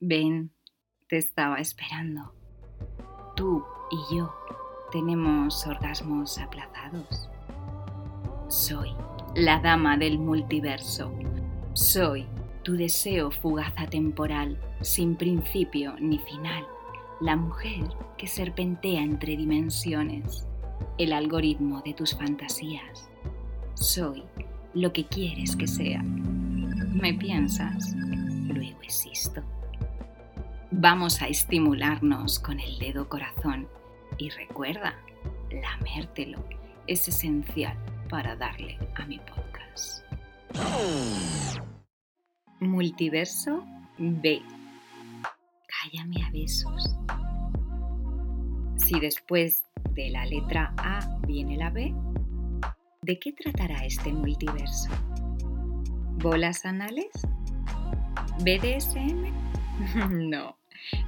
Ven, te estaba esperando. Tú y yo tenemos orgasmos aplazados. Soy la dama del multiverso. Soy tu deseo fugaz atemporal, sin principio ni final. La mujer que serpentea entre dimensiones. El algoritmo de tus fantasías. Soy lo que quieres que sea. Me piensas, luego existo. Vamos a estimularnos con el dedo corazón y recuerda, lamértelo es esencial para darle a mi podcast. Multiverso B. Cállame a besos. Si después de la letra A viene la B, ¿de qué tratará este multiverso? ¿Bolas anales? ¿BDSM? no,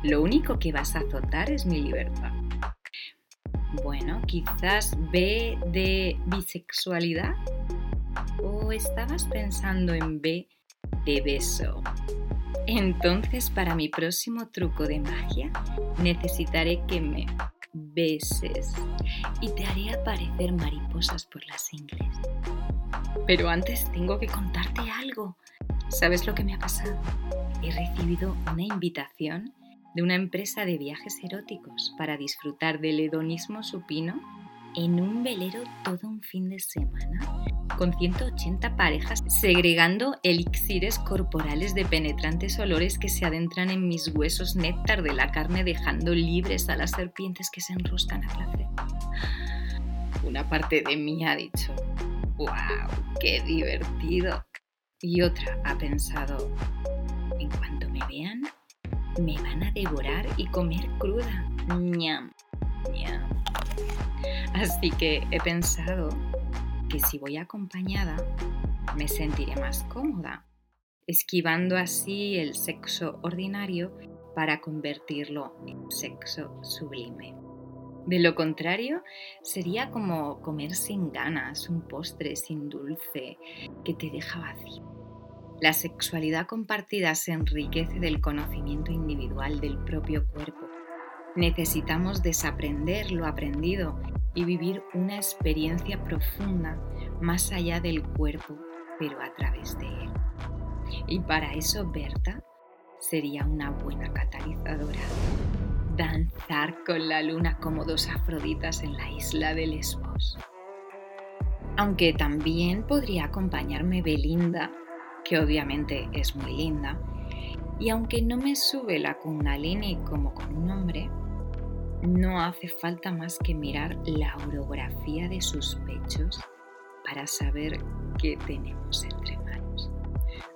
lo único que vas a azotar es mi libertad. Bueno, quizás B de bisexualidad. ¿O estabas pensando en B de beso? Entonces, para mi próximo truco de magia, necesitaré que me beses y te haré aparecer mariposas por las ingles. Pero antes tengo que contarte algo. ¿Sabes lo que me ha pasado? He recibido una invitación de una empresa de viajes eróticos para disfrutar del hedonismo supino en un velero todo un fin de semana con 180 parejas segregando elixires corporales de penetrantes olores que se adentran en mis huesos néctar de la carne dejando libres a las serpientes que se enroscan a placer. Una parte de mí ha dicho, ¡wow! ¡Qué divertido! Y otra ha pensado, me van a devorar y comer cruda. ñam, ñam. Así que he pensado que si voy acompañada me sentiré más cómoda, esquivando así el sexo ordinario para convertirlo en sexo sublime. De lo contrario, sería como comer sin ganas, un postre sin dulce que te deja vacío. La sexualidad compartida se enriquece del conocimiento individual del propio cuerpo. Necesitamos desaprender lo aprendido y vivir una experiencia profunda más allá del cuerpo, pero a través de él. Y para eso Berta sería una buena catalizadora. Danzar con la luna como dos afroditas en la isla de Lesbos. Aunque también podría acompañarme Belinda que obviamente es muy linda, y aunque no me sube la kundalini como con un hombre, no hace falta más que mirar la orografía de sus pechos para saber qué tenemos entre manos.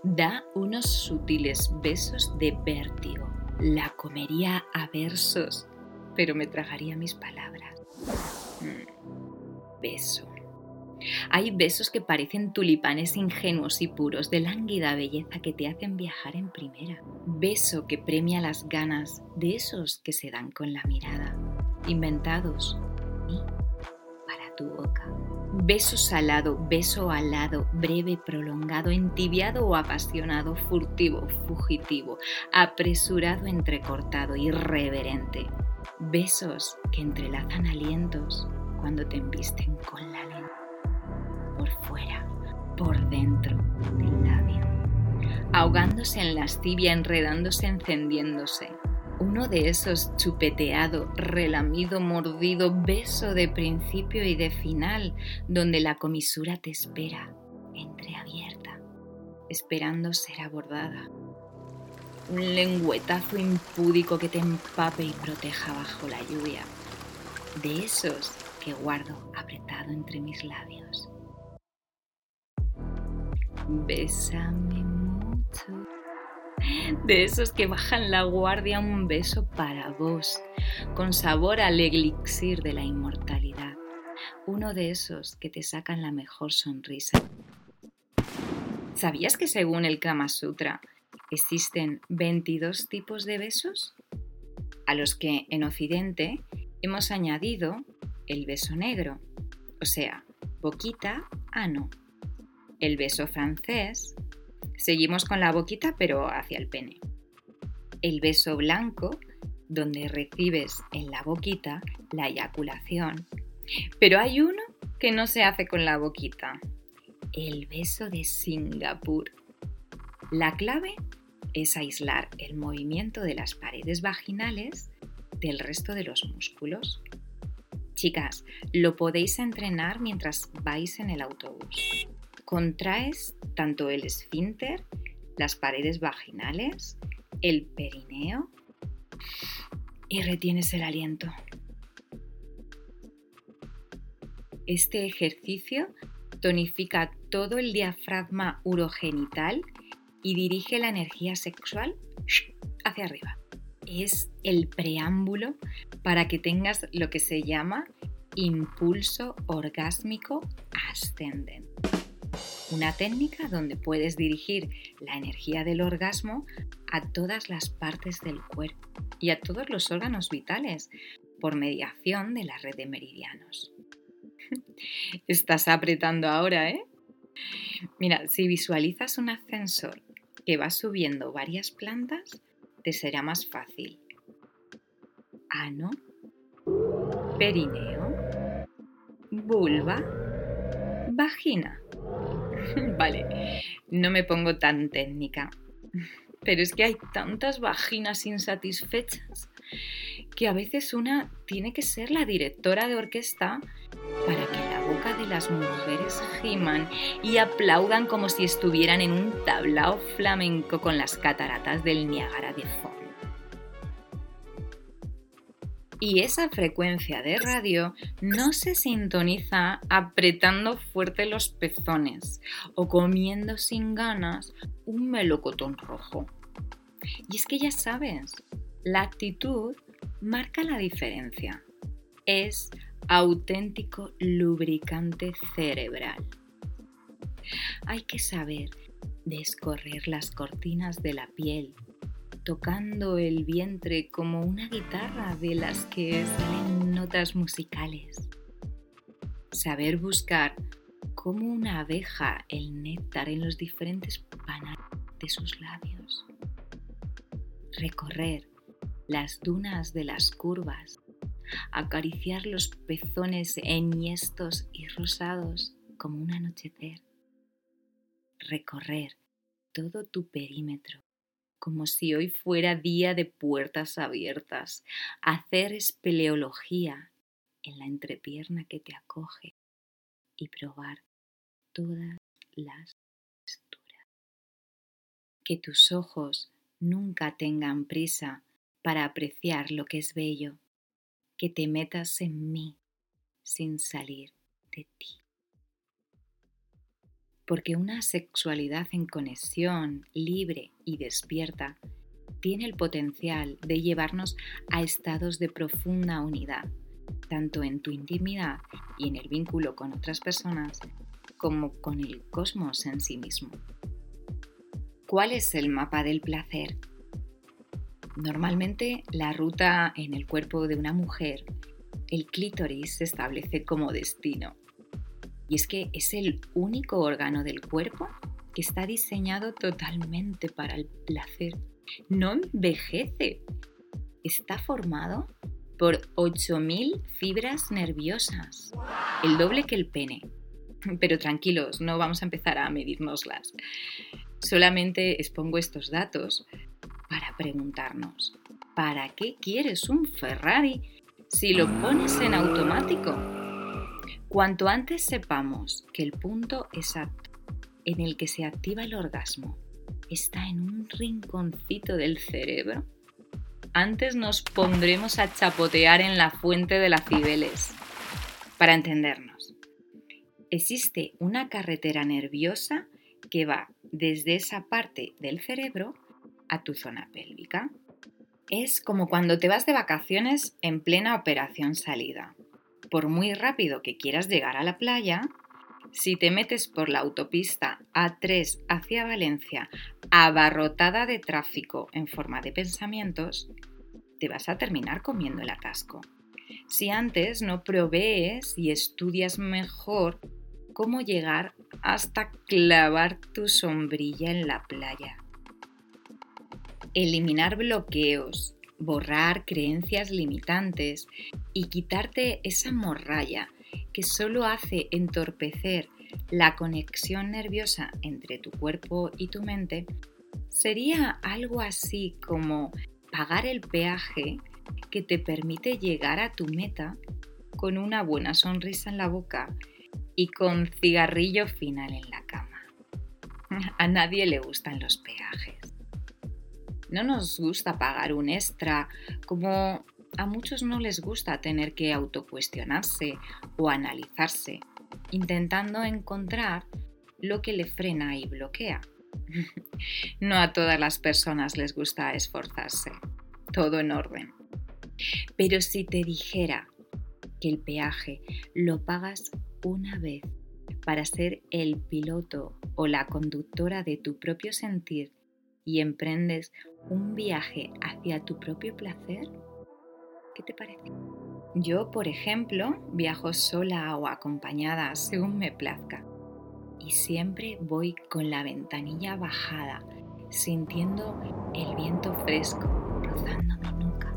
Da unos sutiles besos de vértigo. La comería a versos, pero me tragaría mis palabras. Mm, beso hay besos que parecen tulipanes ingenuos y puros de lánguida belleza que te hacen viajar en primera. Beso que premia las ganas de esos que se dan con la mirada, inventados y para tu boca. Beso salado, beso alado, breve, prolongado, entibiado o apasionado, furtivo, fugitivo, apresurado, entrecortado, irreverente. Besos que entrelazan alientos cuando te embisten con la lengua por fuera, por dentro del labio, ahogándose en lascivia, enredándose, encendiéndose. Uno de esos chupeteado, relamido, mordido, beso de principio y de final, donde la comisura te espera, entreabierta, esperando ser abordada. Un lengüetazo impúdico que te empape y proteja bajo la lluvia. De esos que guardo apretado entre mis labios. Bésame mucho. De esos que bajan la guardia, un beso para vos, con sabor al elixir de la inmortalidad. Uno de esos que te sacan la mejor sonrisa. ¿Sabías que según el Kama Sutra existen 22 tipos de besos? A los que en Occidente hemos añadido el beso negro, o sea, boquita, ano, el beso francés, seguimos con la boquita pero hacia el pene. El beso blanco, donde recibes en la boquita la eyaculación. Pero hay uno que no se hace con la boquita. El beso de Singapur. La clave es aislar el movimiento de las paredes vaginales del resto de los músculos. Chicas, lo podéis entrenar mientras vais en el autobús. Contraes tanto el esfínter, las paredes vaginales, el perineo y retienes el aliento. Este ejercicio tonifica todo el diafragma urogenital y dirige la energía sexual hacia arriba. Es el preámbulo para que tengas lo que se llama impulso orgásmico ascendente. Una técnica donde puedes dirigir la energía del orgasmo a todas las partes del cuerpo y a todos los órganos vitales por mediación de la red de meridianos. Estás apretando ahora, ¿eh? Mira, si visualizas un ascensor que va subiendo varias plantas, te será más fácil. Ano, perineo, vulva, vagina. vale, no me pongo tan técnica, pero es que hay tantas vaginas insatisfechas que a veces una tiene que ser la directora de orquesta para que la boca de las mujeres giman y aplaudan como si estuvieran en un tablao flamenco con las cataratas del Niágara de fondo. Y esa frecuencia de radio no se sintoniza apretando fuerte los pezones o comiendo sin ganas un melocotón rojo. Y es que ya sabes, la actitud marca la diferencia. Es auténtico lubricante cerebral. Hay que saber descorrer las cortinas de la piel, tocando el vientre como una guitarra de las que salen notas musicales. Saber buscar como una abeja el néctar en los diferentes panales de sus labios. Recorrer las dunas de las curvas acariciar los pezones enhiestos y rosados como un anochecer, recorrer todo tu perímetro como si hoy fuera día de puertas abiertas, hacer espeleología en la entrepierna que te acoge y probar todas las texturas. Que tus ojos nunca tengan prisa para apreciar lo que es bello que te metas en mí sin salir de ti. Porque una sexualidad en conexión, libre y despierta, tiene el potencial de llevarnos a estados de profunda unidad, tanto en tu intimidad y en el vínculo con otras personas, como con el cosmos en sí mismo. ¿Cuál es el mapa del placer? Normalmente la ruta en el cuerpo de una mujer, el clítoris se establece como destino. Y es que es el único órgano del cuerpo que está diseñado totalmente para el placer. No envejece. Está formado por 8.000 fibras nerviosas, el doble que el pene. Pero tranquilos, no vamos a empezar a medirnoslas. Solamente expongo estos datos para preguntarnos, ¿para qué quieres un Ferrari si lo pones en automático? Cuanto antes sepamos que el punto exacto en el que se activa el orgasmo está en un rinconcito del cerebro, antes nos pondremos a chapotear en la fuente de las Cibeles. Para entendernos, existe una carretera nerviosa que va desde esa parte del cerebro a tu zona pélvica. Es como cuando te vas de vacaciones en plena operación salida. Por muy rápido que quieras llegar a la playa, si te metes por la autopista A3 hacia Valencia, abarrotada de tráfico en forma de pensamientos, te vas a terminar comiendo el atasco. Si antes no provees y estudias mejor cómo llegar hasta clavar tu sombrilla en la playa. eliminar bloqueos, borrar creencias limitantes y quitarte esa morralla que solo hace entorpecer la conexión nerviosa entre tu cuerpo y tu mente, sería algo así como pagar el peaje que te permite llegar a tu meta con una buena sonrisa en la boca y con cigarrillo final en la cama. A nadie le gustan los peajes. No nos gusta pagar un extra, como a muchos no les gusta tener que autocuestionarse o analizarse, intentando encontrar lo que le frena y bloquea. No a todas las personas les gusta esforzarse, todo en orden. Pero si te dijera que el peaje lo pagas una vez para ser el piloto o la conductora de tu propio sentir y emprendes un viaje hacia tu propio placer? ¿Qué te parece? Yo, por ejemplo, viajo sola o acompañada según me plazca y siempre voy con la ventanilla bajada, sintiendo el viento fresco rozando mi nuca.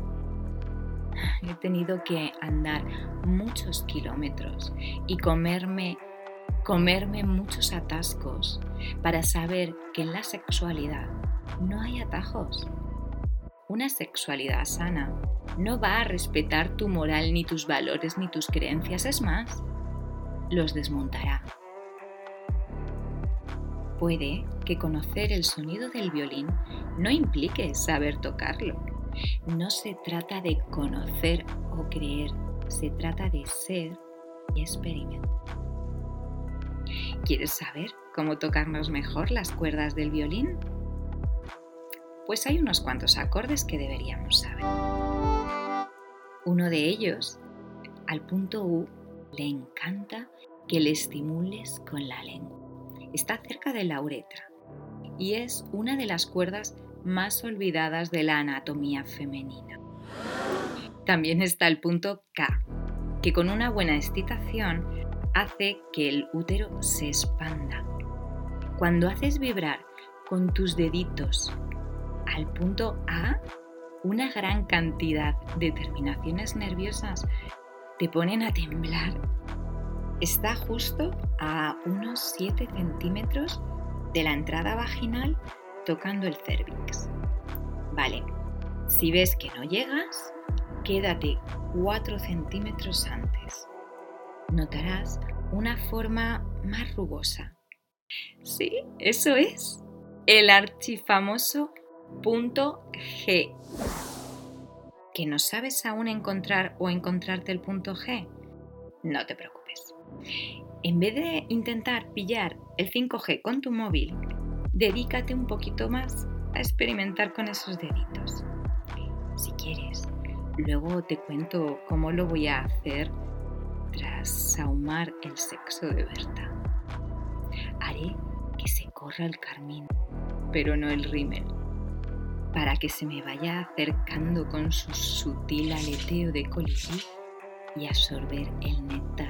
He tenido que andar muchos kilómetros y comerme comerme muchos atascos para saber que en la sexualidad no hay atajos. Una sexualidad sana no va a respetar tu moral ni tus valores ni tus creencias, es más, los desmontará. Puede que conocer el sonido del violín no implique saber tocarlo. No se trata de conocer o creer, se trata de ser y experimentar. ¿Quieres saber cómo tocarnos mejor las cuerdas del violín? Pues hay unos cuantos acordes que deberíamos saber. Uno de ellos, al punto U, le encanta que le estimules con la lengua. Está cerca de la uretra y es una de las cuerdas más olvidadas de la anatomía femenina. También está el punto K, que con una buena excitación hace que el útero se expanda. Cuando haces vibrar con tus deditos al punto A, una gran cantidad de terminaciones nerviosas te ponen a temblar. Está justo a unos 7 centímetros de la entrada vaginal tocando el cervix. Vale, si ves que no llegas, quédate 4 centímetros antes. Notarás una forma más rugosa. Sí, eso es. El archifamoso punto G. ¿Que no sabes aún encontrar o encontrarte el punto G? No te preocupes. En vez de intentar pillar el 5G con tu móvil, dedícate un poquito más a experimentar con esos deditos. Si quieres, luego te cuento cómo lo voy a hacer tras sahumar el sexo de Berta. Haré que se corra el carmín, pero no el rímel para que se me vaya acercando con su sutil aleteo de colibrí y absorber el néctar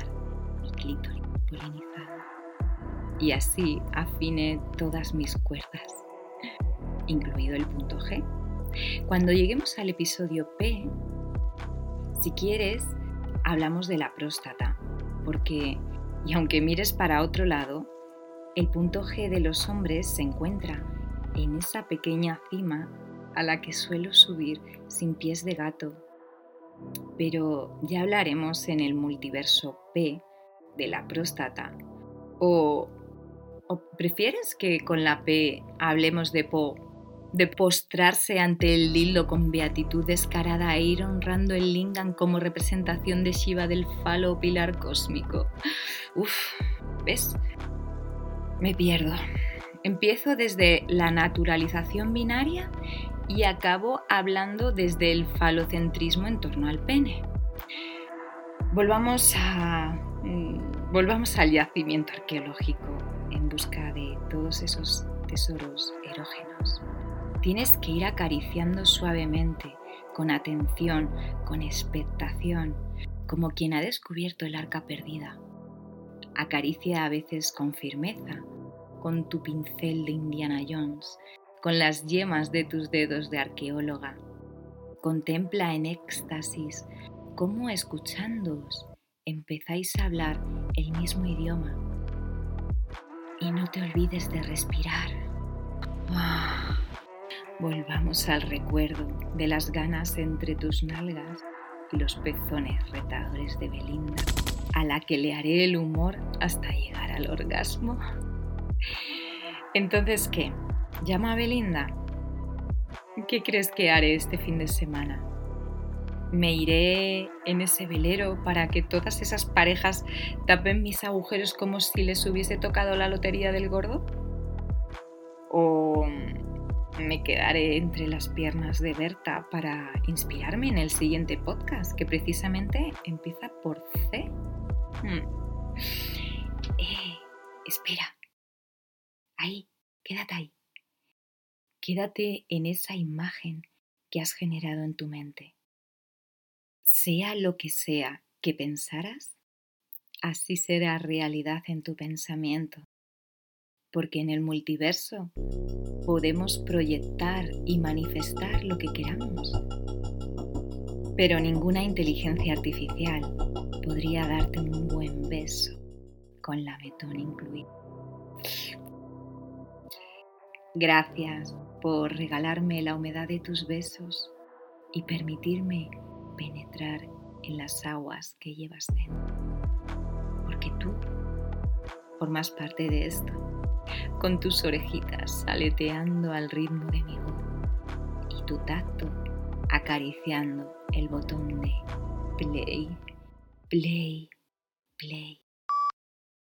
mi clítoris polinizado. Y así afine todas mis cuerdas, incluido el punto G. Cuando lleguemos al episodio P, si quieres, hablamos de la próstata, porque, y aunque mires para otro lado, el punto G de los hombres se encuentra en esa pequeña cima a la que suelo subir sin pies de gato. Pero ya hablaremos en el multiverso P de la próstata. O, prefieres que con la P hablemos de Po, de postrarse ante el lilo con beatitud descarada e ir honrando el lingam como representación de Shiva del falo pilar cósmico? Uf, ¿ves? Me pierdo. Empiezo desde la naturalización binaria y acabo hablando desde el falocentrismo en torno al pene. Volvamos, a, mm, volvamos al yacimiento arqueológico en busca de todos esos tesoros erógenos. Tienes que ir acariciando suavemente, con atención, con expectación, como quien ha descubierto el arca perdida. Acaricia a veces con firmeza, con tu pincel de Indiana Jones, con las yemas de tus dedos de arqueóloga. Contempla en éxtasis cómo escuchándoos empezáis a hablar el mismo idioma. Y no te olvides de respirar. Volvamos al recuerdo de las ganas entre tus nalgas y los pezones retadores de Belinda, a la que le haré el humor hasta llegar al orgasmo. Entonces, ¿qué? ¿Llama a Belinda? ¿Qué crees que haré este fin de semana? ¿Me iré en ese velero para que todas esas parejas tapen mis agujeros como si les hubiese tocado la lotería del gordo? ¿O me quedaré entre las piernas de Berta para inspirarme en el siguiente podcast que precisamente empieza por C? Hmm. Eh, espera. Ahí, quédate ahí. Quédate en esa imagen que has generado en tu mente. Sea lo que sea que pensaras, así será realidad en tu pensamiento. Porque en el multiverso podemos proyectar y manifestar lo que queramos. Pero ninguna inteligencia artificial podría darte un buen beso con la betón incluido. Gracias por regalarme la humedad de tus besos y permitirme penetrar en las aguas que llevas dentro. Porque tú formas parte de esto, con tus orejitas aleteando al ritmo de mi voz y tu tacto acariciando el botón de play, play, play.